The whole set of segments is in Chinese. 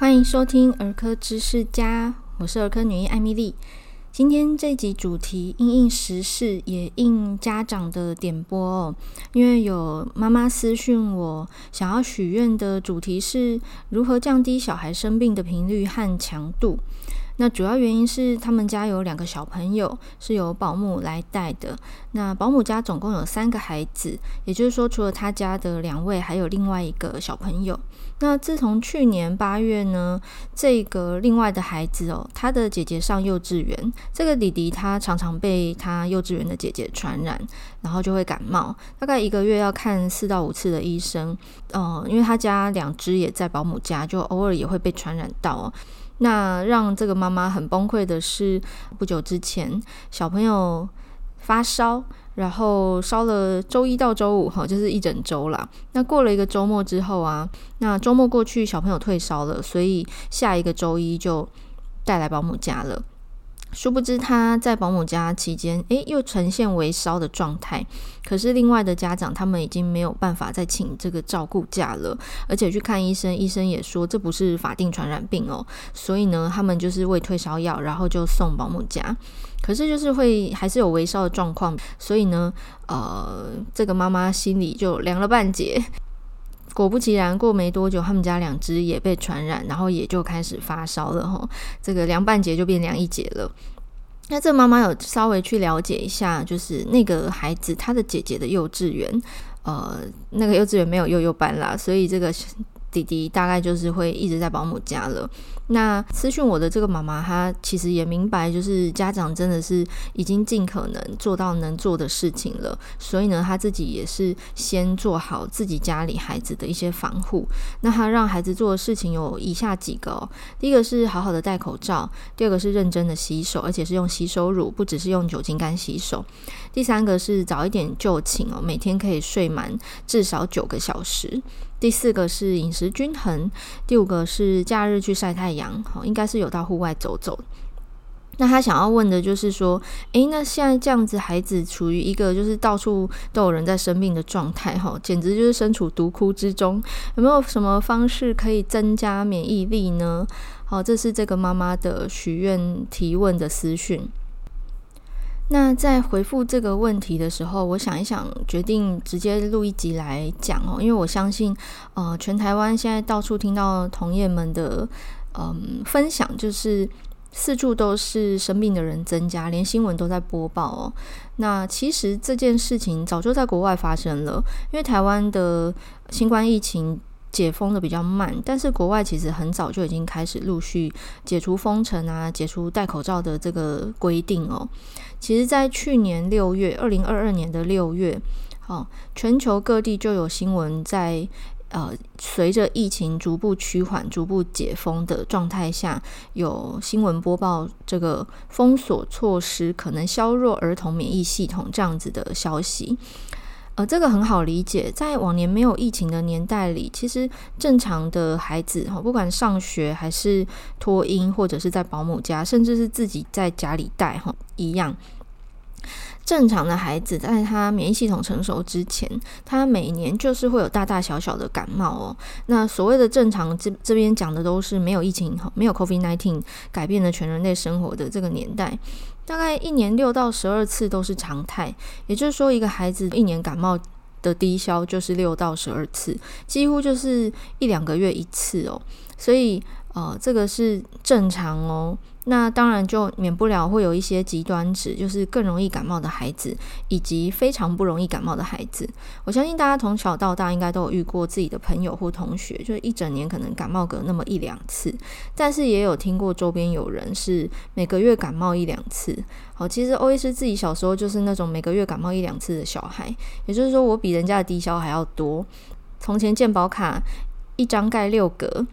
欢迎收听儿科知识家，我是儿科女医艾米丽。今天这集主题因应时事，也应家长的点播哦。因为有妈妈私讯我，想要许愿的主题是如何降低小孩生病的频率和强度。那主要原因是他们家有两个小朋友是由保姆来带的。那保姆家总共有三个孩子，也就是说，除了他家的两位，还有另外一个小朋友。那自从去年八月呢，这个另外的孩子哦，他的姐姐上幼稚园，这个弟弟他常常被他幼稚园的姐姐传染，然后就会感冒，大概一个月要看四到五次的医生。嗯，因为他家两只也在保姆家，就偶尔也会被传染到哦。那让这个妈妈很崩溃的是，不久之前小朋友发烧，然后烧了周一到周五，哈，就是一整周啦。那过了一个周末之后啊，那周末过去，小朋友退烧了，所以下一个周一就带来保姆家了。殊不知他在保姆家期间，诶，又呈现微烧的状态。可是另外的家长他们已经没有办法再请这个照顾假了，而且去看医生，医生也说这不是法定传染病哦。所以呢，他们就是喂退烧药，然后就送保姆家。可是就是会还是有微烧的状况，所以呢，呃，这个妈妈心里就凉了半截。果不其然，过没多久，他们家两只也被传染，然后也就开始发烧了哈。这个凉半截就变凉一截了。那这妈妈有稍微去了解一下，就是那个孩子他的姐姐的幼稚园，呃，那个幼稚园没有幼幼班啦，所以这个。弟弟大概就是会一直在保姆家了。那私讯我的这个妈妈，她其实也明白，就是家长真的是已经尽可能做到能做的事情了。所以呢，她自己也是先做好自己家里孩子的一些防护。那她让孩子做的事情有以下几个：第一个是好好的戴口罩；第二个是认真的洗手，而且是用洗手乳，不只是用酒精干洗手；第三个是早一点就寝哦，每天可以睡满至少九个小时。第四个是饮食均衡，第五个是假日去晒太阳，好，应该是有到户外走走。那他想要问的就是说，诶，那现在这样子，孩子处于一个就是到处都有人在生病的状态，哈，简直就是身处毒窟之中。有没有什么方式可以增加免疫力呢？好，这是这个妈妈的许愿提问的私讯。那在回复这个问题的时候，我想一想，决定直接录一集来讲哦，因为我相信，呃，全台湾现在到处听到同业们的嗯分享，就是四处都是生病的人增加，连新闻都在播报哦。那其实这件事情早就在国外发生了，因为台湾的新冠疫情。解封的比较慢，但是国外其实很早就已经开始陆续解除封城啊，解除戴口罩的这个规定哦。其实，在去年六月，二零二二年的六月，哦，全球各地就有新闻在呃，随着疫情逐步趋缓、逐步解封的状态下，有新闻播报这个封锁措施可能削弱儿童免疫系统这样子的消息。呃，这个很好理解，在往年没有疫情的年代里，其实正常的孩子哈，不管上学还是托婴，或者是在保姆家，甚至是自己在家里带哈，一样。正常的孩子在他免疫系统成熟之前，他每年就是会有大大小小的感冒哦。那所谓的正常，这这边讲的都是没有疫情、没有 COVID-19 改变了全人类生活的这个年代，大概一年六到十二次都是常态。也就是说，一个孩子一年感冒的低消就是六到十二次，几乎就是一两个月一次哦。所以，呃，这个是正常哦。那当然就免不了会有一些极端值，就是更容易感冒的孩子，以及非常不容易感冒的孩子。我相信大家从小到大应该都有遇过自己的朋友或同学，就是一整年可能感冒个那么一两次，但是也有听过周边有人是每个月感冒一两次。好，其实欧医师自己小时候就是那种每个月感冒一两次的小孩，也就是说我比人家的低消还要多。从前健保卡一张盖六格。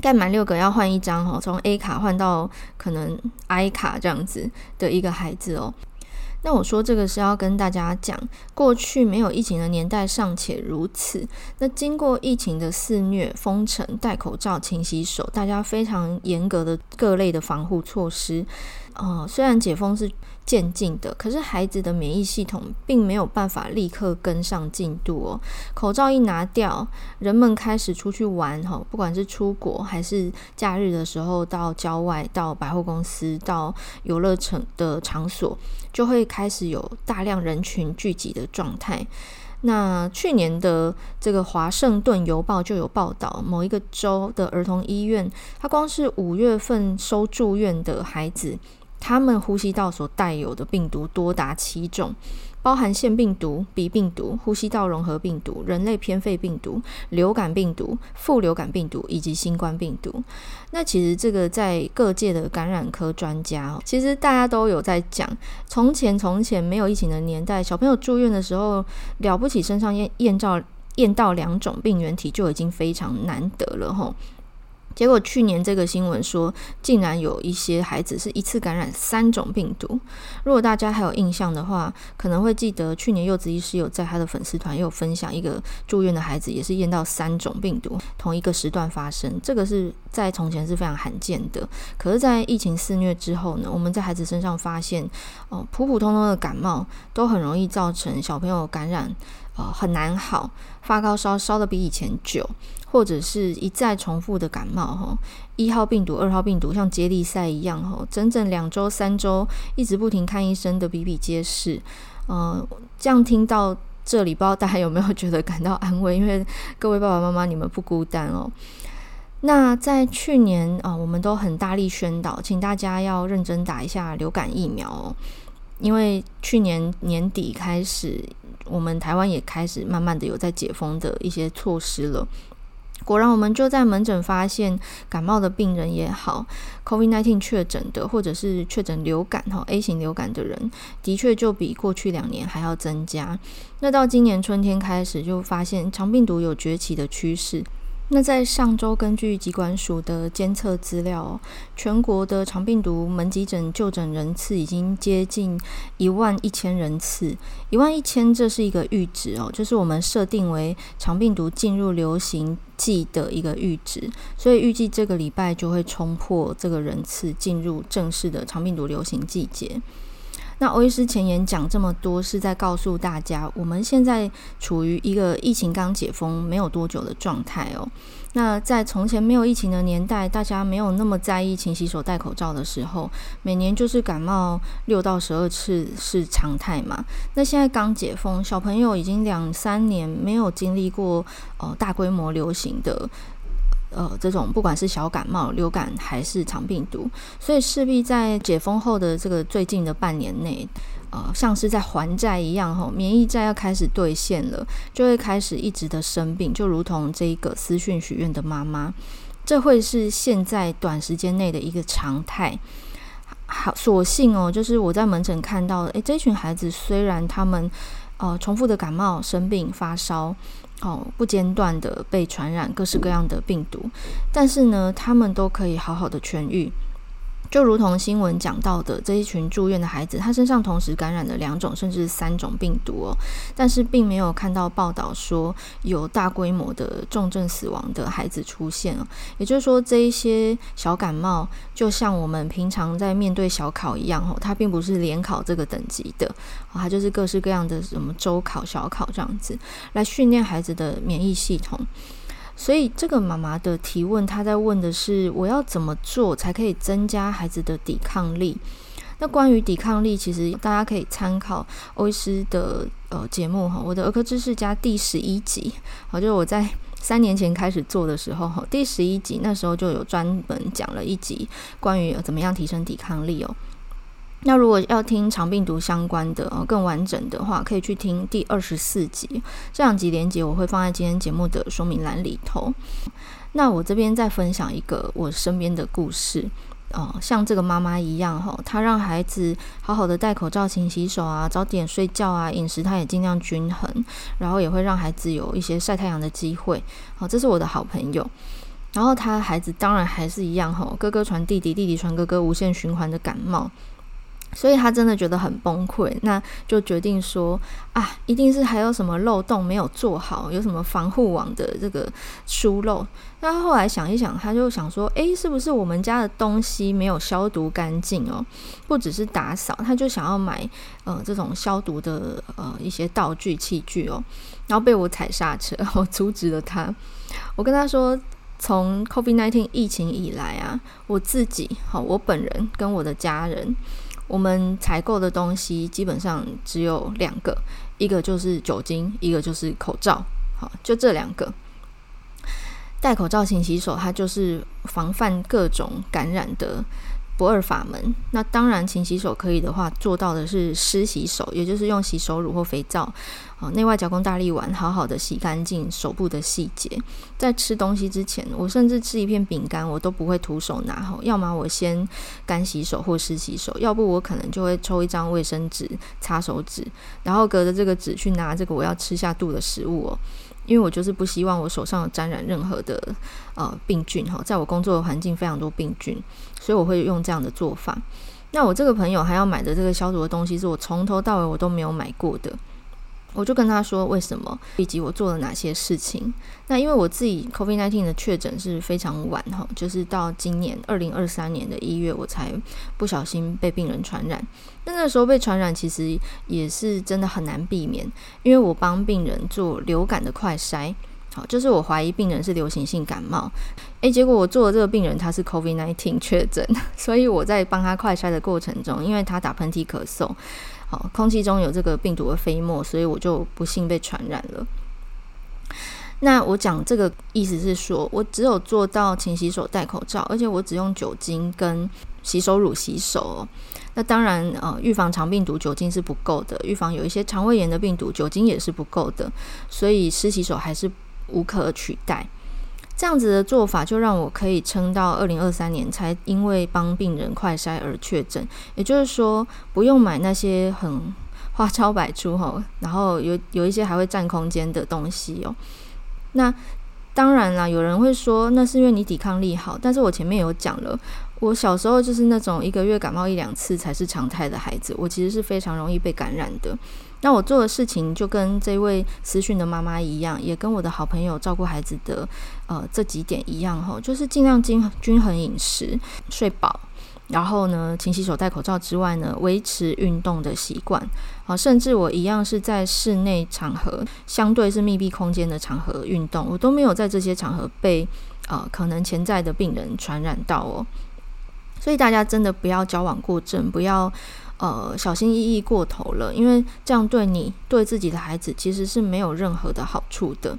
盖满六个要换一张哦，从 A 卡换到可能 I 卡这样子的一个孩子哦。那我说这个是要跟大家讲，过去没有疫情的年代尚且如此，那经过疫情的肆虐、封城、戴口罩、勤洗手，大家非常严格的各类的防护措施，呃，虽然解封是渐进的，可是孩子的免疫系统并没有办法立刻跟上进度哦。口罩一拿掉，人们开始出去玩哈，不管是出国还是假日的时候到郊外、到百货公司、到游乐城的场所，就会开始有大量人群聚集的状态。那去年的这个《华盛顿邮报》就有报道，某一个州的儿童医院，它光是五月份收住院的孩子。他们呼吸道所带有的病毒多达七种，包含腺病毒、鼻病毒、呼吸道融合病毒、人类偏肺病毒、流感病毒、副流感病毒以及新冠病毒。那其实这个在各界的感染科专家，其实大家都有在讲，从前从前没有疫情的年代，小朋友住院的时候，了不起身上验验到验到两种病原体就已经非常难得了吼。结果去年这个新闻说，竟然有一些孩子是一次感染三种病毒。如果大家还有印象的话，可能会记得去年柚子医师有在他的粉丝团也有分享一个住院的孩子，也是验到三种病毒，同一个时段发生。这个是在从前是非常罕见的。可是，在疫情肆虐之后呢，我们在孩子身上发现，哦，普普通通的感冒都很容易造成小朋友感染。呃，很难好，发高烧烧得比以前久，或者是一再重复的感冒哈，一号病毒、二号病毒像接力赛一样哈，整整两周、三周一直不停看医生的比比皆是。呃，这样听到这里，不知道大家有没有觉得感到安慰？因为各位爸爸妈妈，你们不孤单哦。那在去年啊，我们都很大力宣导，请大家要认真打一下流感疫苗哦，因为去年年底开始。我们台湾也开始慢慢的有在解封的一些措施了。果然，我们就在门诊发现，感冒的病人也好，COVID-19 确诊的，或者是确诊流感哈 A 型流感的人，的确就比过去两年还要增加。那到今年春天开始，就发现肠病毒有崛起的趋势。那在上周，根据疾管署的监测资料，全国的肠病毒门急诊就诊人次已经接近一万一千人次。一万一千，这是一个阈值哦，就是我们设定为肠病毒进入流行季的一个阈值，所以预计这个礼拜就会冲破这个人次，进入正式的肠病毒流行季节。那欧医师前言讲这么多，是在告诉大家，我们现在处于一个疫情刚解封没有多久的状态哦。那在从前没有疫情的年代，大家没有那么在意勤洗手、戴口罩的时候，每年就是感冒六到十二次是常态嘛。那现在刚解封，小朋友已经两三年没有经历过呃大规模流行的。呃，这种不管是小感冒、流感还是肠病毒，所以势必在解封后的这个最近的半年内，呃，像是在还债一样，吼，免疫债要开始兑现了，就会开始一直的生病，就如同这一个私讯许愿的妈妈，这会是现在短时间内的一个常态。好，所幸哦，就是我在门诊看到，诶，这群孩子虽然他们呃重复的感冒、生病、发烧。哦，不间断的被传染各式各样的病毒，但是呢，他们都可以好好的痊愈。就如同新闻讲到的，这一群住院的孩子，他身上同时感染了两种甚至三种病毒哦，但是并没有看到报道说有大规模的重症死亡的孩子出现哦。也就是说，这一些小感冒，就像我们平常在面对小考一样哦，它并不是联考这个等级的，它就是各式各样的什么周考、小考这样子来训练孩子的免疫系统。所以这个妈妈的提问，她在问的是：我要怎么做才可以增加孩子的抵抗力？那关于抵抗力，其实大家可以参考欧医师的呃节目哈，我的儿科知识家第十一集，好，就是我在 三年前开始做的时候哈，第十一集那时候就有专门讲了一集关于怎么样提升抵抗力哦。那如果要听肠病毒相关的哦，更完整的话，可以去听第二十四集。这两集连结我会放在今天节目的说明栏里头。那我这边再分享一个我身边的故事哦，像这个妈妈一样哈，她让孩子好好的戴口罩、勤洗手啊，早点睡觉啊，饮食她也尽量均衡，然后也会让孩子有一些晒太阳的机会。好，这是我的好朋友。然后他孩子当然还是一样哈，哥哥传弟弟，弟弟传哥哥，无限循环的感冒。所以他真的觉得很崩溃，那就决定说啊，一定是还有什么漏洞没有做好，有什么防护网的这个疏漏。那他后来想一想，他就想说，诶，是不是我们家的东西没有消毒干净哦？不只是打扫，他就想要买呃这种消毒的呃一些道具器具哦。然后被我踩刹车，我阻止了他。我跟他说，从 COVID-19 疫情以来啊，我自己好，我本人跟我的家人。我们采购的东西基本上只有两个，一个就是酒精，一个就是口罩。好，就这两个。戴口罩、勤洗手，它就是防范各种感染的。不二法门，那当然，勤洗手可以的话，做到的是湿洗手，也就是用洗手乳或肥皂，啊，内外夹弓大力丸，好好的洗干净手部的细节。在吃东西之前，我甚至吃一片饼干，我都不会徒手拿，哈，要么我先干洗手或湿洗手，要不我可能就会抽一张卫生纸擦手指，然后隔着这个纸去拿这个我要吃下肚的食物哦。因为我就是不希望我手上沾染任何的呃病菌哈，在我工作的环境非常多病菌，所以我会用这样的做法。那我这个朋友还要买的这个消毒的东西，是我从头到尾我都没有买过的。我就跟他说为什么，以及我做了哪些事情。那因为我自己 COVID-19 的确诊是非常晚哈，就是到今年二零二三年的一月，我才不小心被病人传染。那那时候被传染其实也是真的很难避免，因为我帮病人做流感的快筛，就是我怀疑病人是流行性感冒，诶，结果我做的这个病人他是 COVID-19 确诊，所以我在帮他快筛的过程中，因为他打喷嚏咳嗽。好，空气中有这个病毒的飞沫，所以我就不幸被传染了。那我讲这个意思是说，我只有做到勤洗手、戴口罩，而且我只用酒精跟洗手乳洗手哦。那当然，呃，预防肠病毒酒精是不够的，预防有一些肠胃炎的病毒酒精也是不够的，所以湿洗手还是无可取代。这样子的做法就让我可以撑到二零二三年，才因为帮病人快筛而确诊。也就是说，不用买那些很花招百出吼，然后有有一些还会占空间的东西哦。那当然啦，有人会说那是因为你抵抗力好，但是我前面有讲了，我小时候就是那种一个月感冒一两次才是常态的孩子，我其实是非常容易被感染的。那我做的事情就跟这位私讯的妈妈一样，也跟我的好朋友照顾孩子的呃这几点一样吼，就是尽量均均衡饮食、睡饱，然后呢，勤洗手、戴口罩之外呢，维持运动的习惯啊，甚至我一样是在室内场合，相对是密闭空间的场合运动，我都没有在这些场合被呃可能潜在的病人传染到哦。所以大家真的不要交往过正，不要。呃，小心翼翼过头了，因为这样对你、对自己的孩子其实是没有任何的好处的。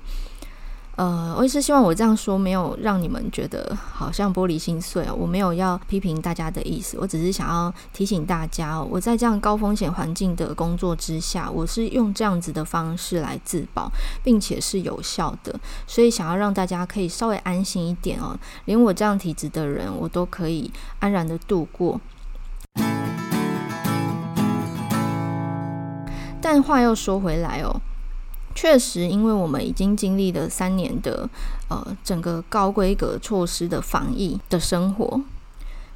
呃，我也是希望我这样说没有让你们觉得好像玻璃心碎哦，我没有要批评大家的意思，我只是想要提醒大家哦，我在这样高风险环境的工作之下，我是用这样子的方式来自保，并且是有效的，所以想要让大家可以稍微安心一点哦，连我这样体质的人，我都可以安然的度过。但话又说回来哦，确实，因为我们已经经历了三年的呃整个高规格措施的防疫的生活，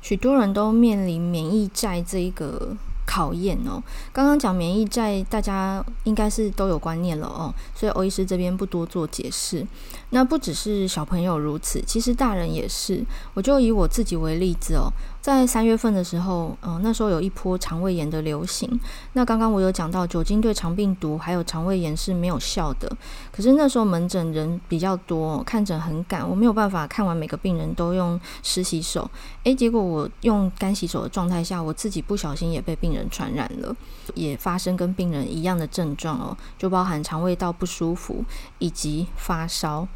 许多人都面临免疫债这一个考验哦。刚刚讲免疫债，大家应该是都有观念了哦，所以欧医师这边不多做解释。那不只是小朋友如此，其实大人也是。我就以我自己为例子哦。在三月份的时候，嗯，那时候有一波肠胃炎的流行。那刚刚我有讲到，酒精对肠病毒还有肠胃炎是没有效的。可是那时候门诊人比较多，看诊很赶，我没有办法看完每个病人都用湿洗手。诶，结果我用干洗手的状态下，我自己不小心也被病人传染了，也发生跟病人一样的症状哦，就包含肠胃道不舒服以及发烧。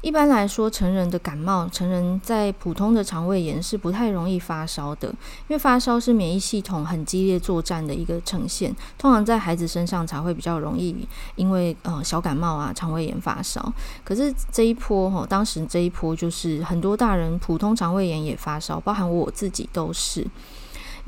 一般来说，成人的感冒，成人在普通的肠胃炎是不太容易发烧的，因为发烧是免疫系统很激烈作战的一个呈现，通常在孩子身上才会比较容易，因为呃小感冒啊、肠胃炎发烧。可是这一波哈，当时这一波就是很多大人普通肠胃炎也发烧，包含我自己都是。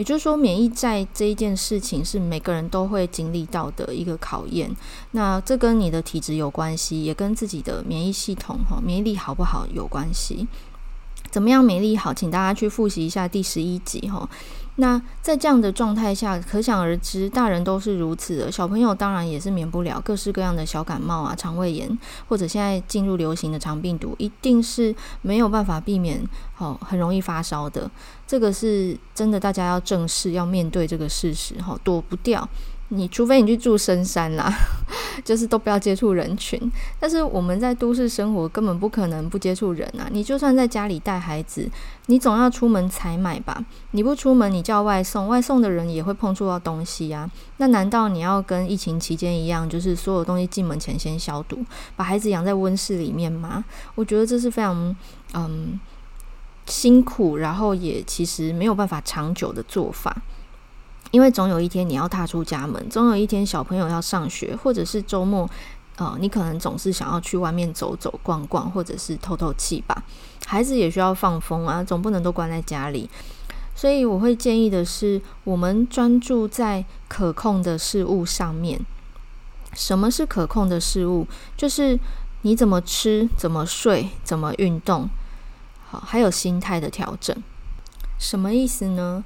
也就是说，免疫债这一件事情是每个人都会经历到的一个考验。那这跟你的体质有关系，也跟自己的免疫系统哈、免疫力好不好有关系。怎么样免疫力好？请大家去复习一下第十一集哈。那在这样的状态下，可想而知，大人都是如此的，小朋友当然也是免不了各式各样的小感冒啊、肠胃炎，或者现在进入流行的肠病毒，一定是没有办法避免，哦，很容易发烧的。这个是真的，大家要正视，要面对这个事实，哈，躲不掉。你除非你去住深山啦，就是都不要接触人群。但是我们在都市生活，根本不可能不接触人啊！你就算在家里带孩子，你总要出门采买吧？你不出门，你叫外送，外送的人也会碰触到东西啊。那难道你要跟疫情期间一样，就是所有东西进门前先消毒，把孩子养在温室里面吗？我觉得这是非常嗯辛苦，然后也其实没有办法长久的做法。因为总有一天你要踏出家门，总有一天小朋友要上学，或者是周末，呃，你可能总是想要去外面走走、逛逛，或者是透透气吧。孩子也需要放风啊，总不能都关在家里。所以我会建议的是，我们专注在可控的事物上面。什么是可控的事物？就是你怎么吃、怎么睡、怎么运动，好，还有心态的调整。什么意思呢？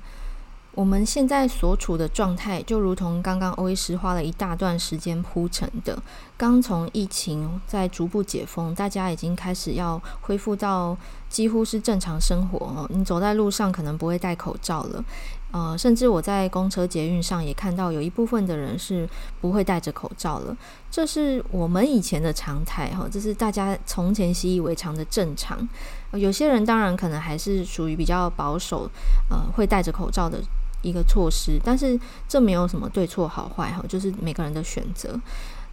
我们现在所处的状态，就如同刚刚欧医师花了一大段时间铺成的。刚从疫情在逐步解封，大家已经开始要恢复到几乎是正常生活哦。你走在路上可能不会戴口罩了，呃，甚至我在公车捷运上也看到有一部分的人是不会戴着口罩了。这是我们以前的常态哈，这是大家从前习以为常的正常。有些人当然可能还是属于比较保守，呃，会戴着口罩的。一个措施，但是这没有什么对错好坏哈，就是每个人的选择。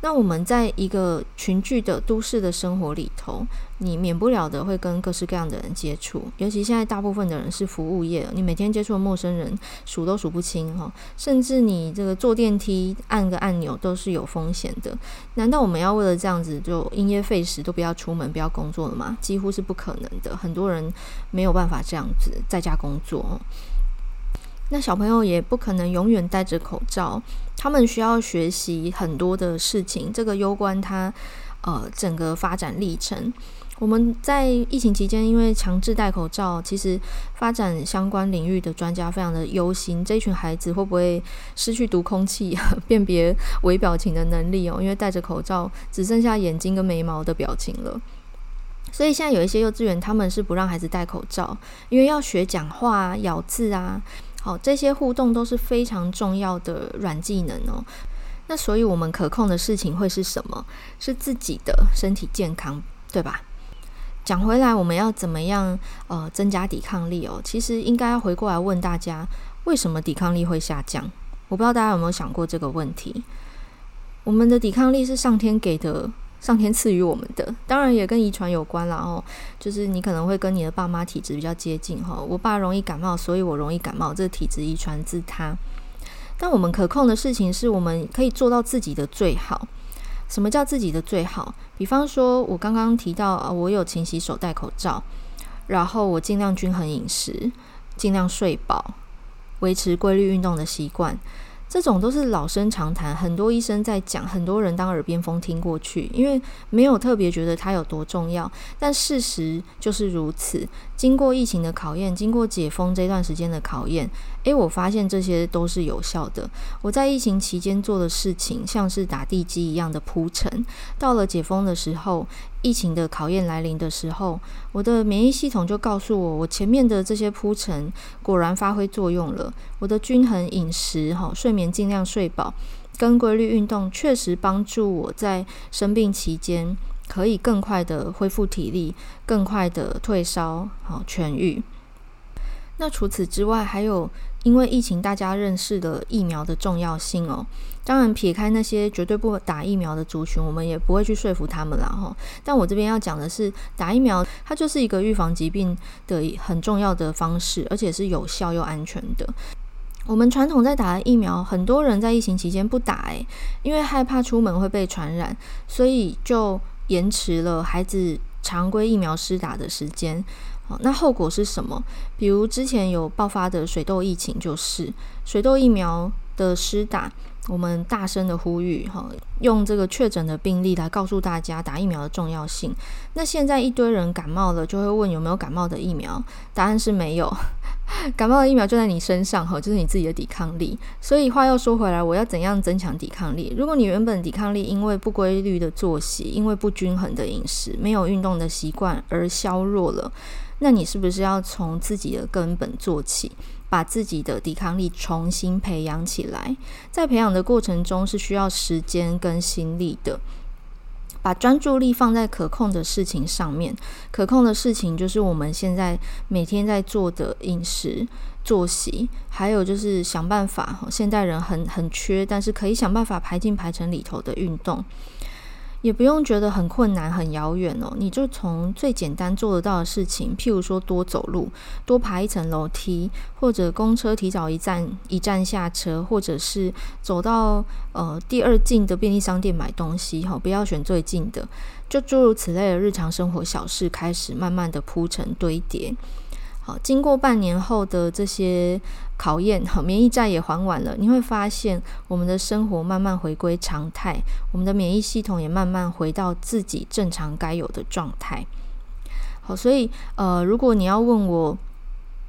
那我们在一个群聚的都市的生活里头，你免不了的会跟各式各样的人接触，尤其现在大部分的人是服务业，你每天接触的陌生人数都数不清哈，甚至你这个坐电梯按个按钮都是有风险的。难道我们要为了这样子就因噎废食都不要出门不要工作了吗？几乎是不可能的，很多人没有办法这样子在家工作。那小朋友也不可能永远戴着口罩，他们需要学习很多的事情，这个攸关他呃整个发展历程。我们在疫情期间，因为强制戴口罩，其实发展相关领域的专家非常的忧心，这一群孩子会不会失去读空气、辨别微表情的能力哦？因为戴着口罩，只剩下眼睛跟眉毛的表情了。所以现在有一些幼稚园，他们是不让孩子戴口罩，因为要学讲话、咬字啊。好，这些互动都是非常重要的软技能哦。那所以我们可控的事情会是什么？是自己的身体健康，对吧？讲回来，我们要怎么样呃增加抵抗力哦？其实应该要回过来问大家，为什么抵抗力会下降？我不知道大家有没有想过这个问题。我们的抵抗力是上天给的。上天赐予我们的，当然也跟遗传有关啦。哦，就是你可能会跟你的爸妈体质比较接近哈。我爸容易感冒，所以我容易感冒，这体质遗传自他。但我们可控的事情是我们可以做到自己的最好。什么叫自己的最好？比方说，我刚刚提到啊，我有勤洗手、戴口罩，然后我尽量均衡饮食，尽量睡饱，维持规律运动的习惯。这种都是老生常谈，很多医生在讲，很多人当耳边风听过去，因为没有特别觉得它有多重要。但事实就是如此。经过疫情的考验，经过解封这段时间的考验，诶，我发现这些都是有效的。我在疫情期间做的事情，像是打地基一样的铺陈，到了解封的时候，疫情的考验来临的时候，我的免疫系统就告诉我，我前面的这些铺陈果然发挥作用了。我的均衡饮食，哈，睡眠尽量睡饱，跟规律运动，确实帮助我在生病期间可以更快的恢复体力，更快的退烧，好痊愈。那除此之外，还有因为疫情，大家认识了疫苗的重要性哦。当然，撇开那些绝对不打疫苗的族群，我们也不会去说服他们啦哈。但我这边要讲的是，打疫苗它就是一个预防疾病的很重要的方式，而且是有效又安全的。我们传统在打疫苗，很多人在疫情期间不打，诶，因为害怕出门会被传染，所以就延迟了孩子常规疫苗施打的时间。好，那后果是什么？比如之前有爆发的水痘疫情，就是水痘疫苗的施打，我们大声的呼吁哈，用这个确诊的病例来告诉大家打疫苗的重要性。那现在一堆人感冒了，就会问有没有感冒的疫苗？答案是没有。感冒的疫苗就在你身上哈，就是你自己的抵抗力。所以话又说回来，我要怎样增强抵抗力？如果你原本抵抗力因为不规律的作息、因为不均衡的饮食、没有运动的习惯而削弱了，那你是不是要从自己的根本做起？把自己的抵抗力重新培养起来，在培养的过程中是需要时间跟心力的。把专注力放在可控的事情上面，可控的事情就是我们现在每天在做的饮食、作息，还有就是想办法。现代人很很缺，但是可以想办法排进排程里头的运动。也不用觉得很困难、很遥远哦，你就从最简单做得到的事情，譬如说多走路、多爬一层楼梯，或者公车提早一站一站下车，或者是走到呃第二近的便利商店买东西，哈，不要选最近的，就诸如此类的日常生活小事开始慢慢的铺成堆叠。好，经过半年后的这些考验，好，免疫债也还完了。你会发现，我们的生活慢慢回归常态，我们的免疫系统也慢慢回到自己正常该有的状态。好，所以呃，如果你要问我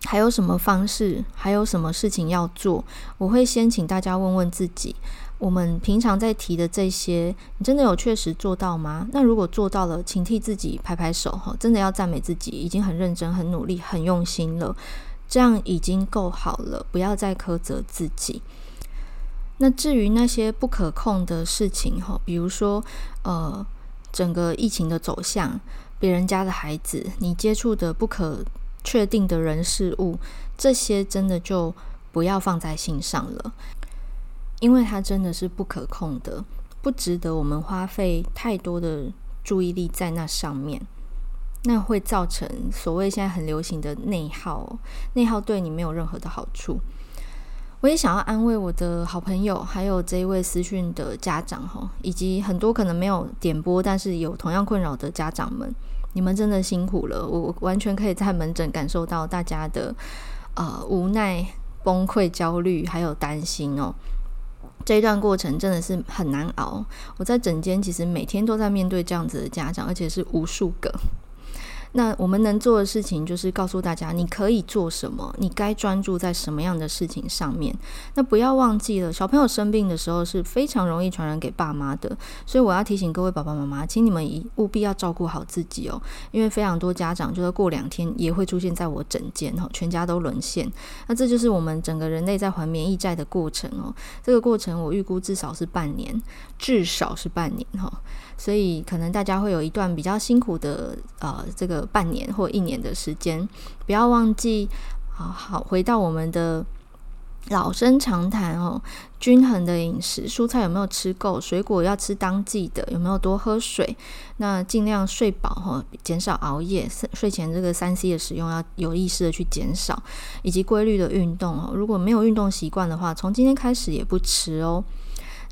还有什么方式，还有什么事情要做，我会先请大家问问自己。我们平常在提的这些，你真的有确实做到吗？那如果做到了，请替自己拍拍手哈，真的要赞美自己，已经很认真、很努力、很用心了，这样已经够好了，不要再苛责自己。那至于那些不可控的事情哈，比如说呃，整个疫情的走向，别人家的孩子，你接触的不可确定的人事物，这些真的就不要放在心上了。因为它真的是不可控的，不值得我们花费太多的注意力在那上面，那会造成所谓现在很流行的内耗，内耗对你没有任何的好处。我也想要安慰我的好朋友，还有这一位私讯的家长哈，以及很多可能没有点播，但是有同样困扰的家长们，你们真的辛苦了，我完全可以在门诊感受到大家的呃无奈、崩溃、焦虑，还有担心哦。这一段过程真的是很难熬。我在诊间其实每天都在面对这样子的家长，而且是无数个。那我们能做的事情就是告诉大家，你可以做什么，你该专注在什么样的事情上面。那不要忘记了，小朋友生病的时候是非常容易传染给爸妈的。所以我要提醒各位爸爸妈妈，请你们一务必要照顾好自己哦，因为非常多家长就是过两天也会出现在我诊间哦，全家都沦陷。那这就是我们整个人类在还免疫债的过程哦。这个过程我预估至少是半年，至少是半年哈。所以可能大家会有一段比较辛苦的呃这个。半年或一年的时间，不要忘记，好好回到我们的老生常谈哦。均衡的饮食，蔬菜有没有吃够？水果要吃当季的，有没有多喝水？那尽量睡饱哈，减少熬夜，睡前这个三 C 的使用要有意识的去减少，以及规律的运动哦。如果没有运动习惯的话，从今天开始也不迟哦。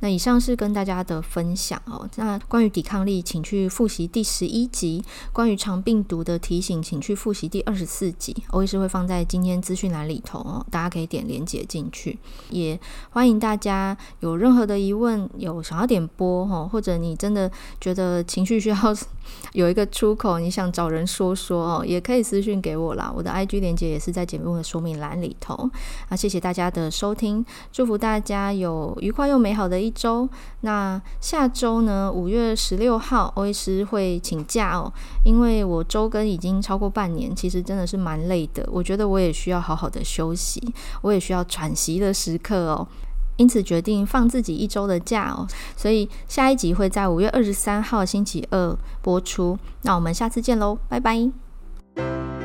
那以上是跟大家的分享哦。那关于抵抗力，请去复习第十一集；关于肠病毒的提醒，请去复习第二十四集。欧医师会放在今天资讯栏里头哦，大家可以点连结进去。也欢迎大家有任何的疑问，有想要点播哦，或者你真的觉得情绪需要 有一个出口，你想找人说说哦，也可以私讯给我啦。我的 IG 连结也是在节目的说明栏里头。那谢谢大家的收听，祝福大家有愉快又美好的一周，那下周呢？五月十六号，欧医师会请假哦，因为我周更已经超过半年，其实真的是蛮累的。我觉得我也需要好好的休息，我也需要喘息的时刻哦，因此决定放自己一周的假哦。所以下一集会在五月二十三号星期二播出。那我们下次见喽，拜拜。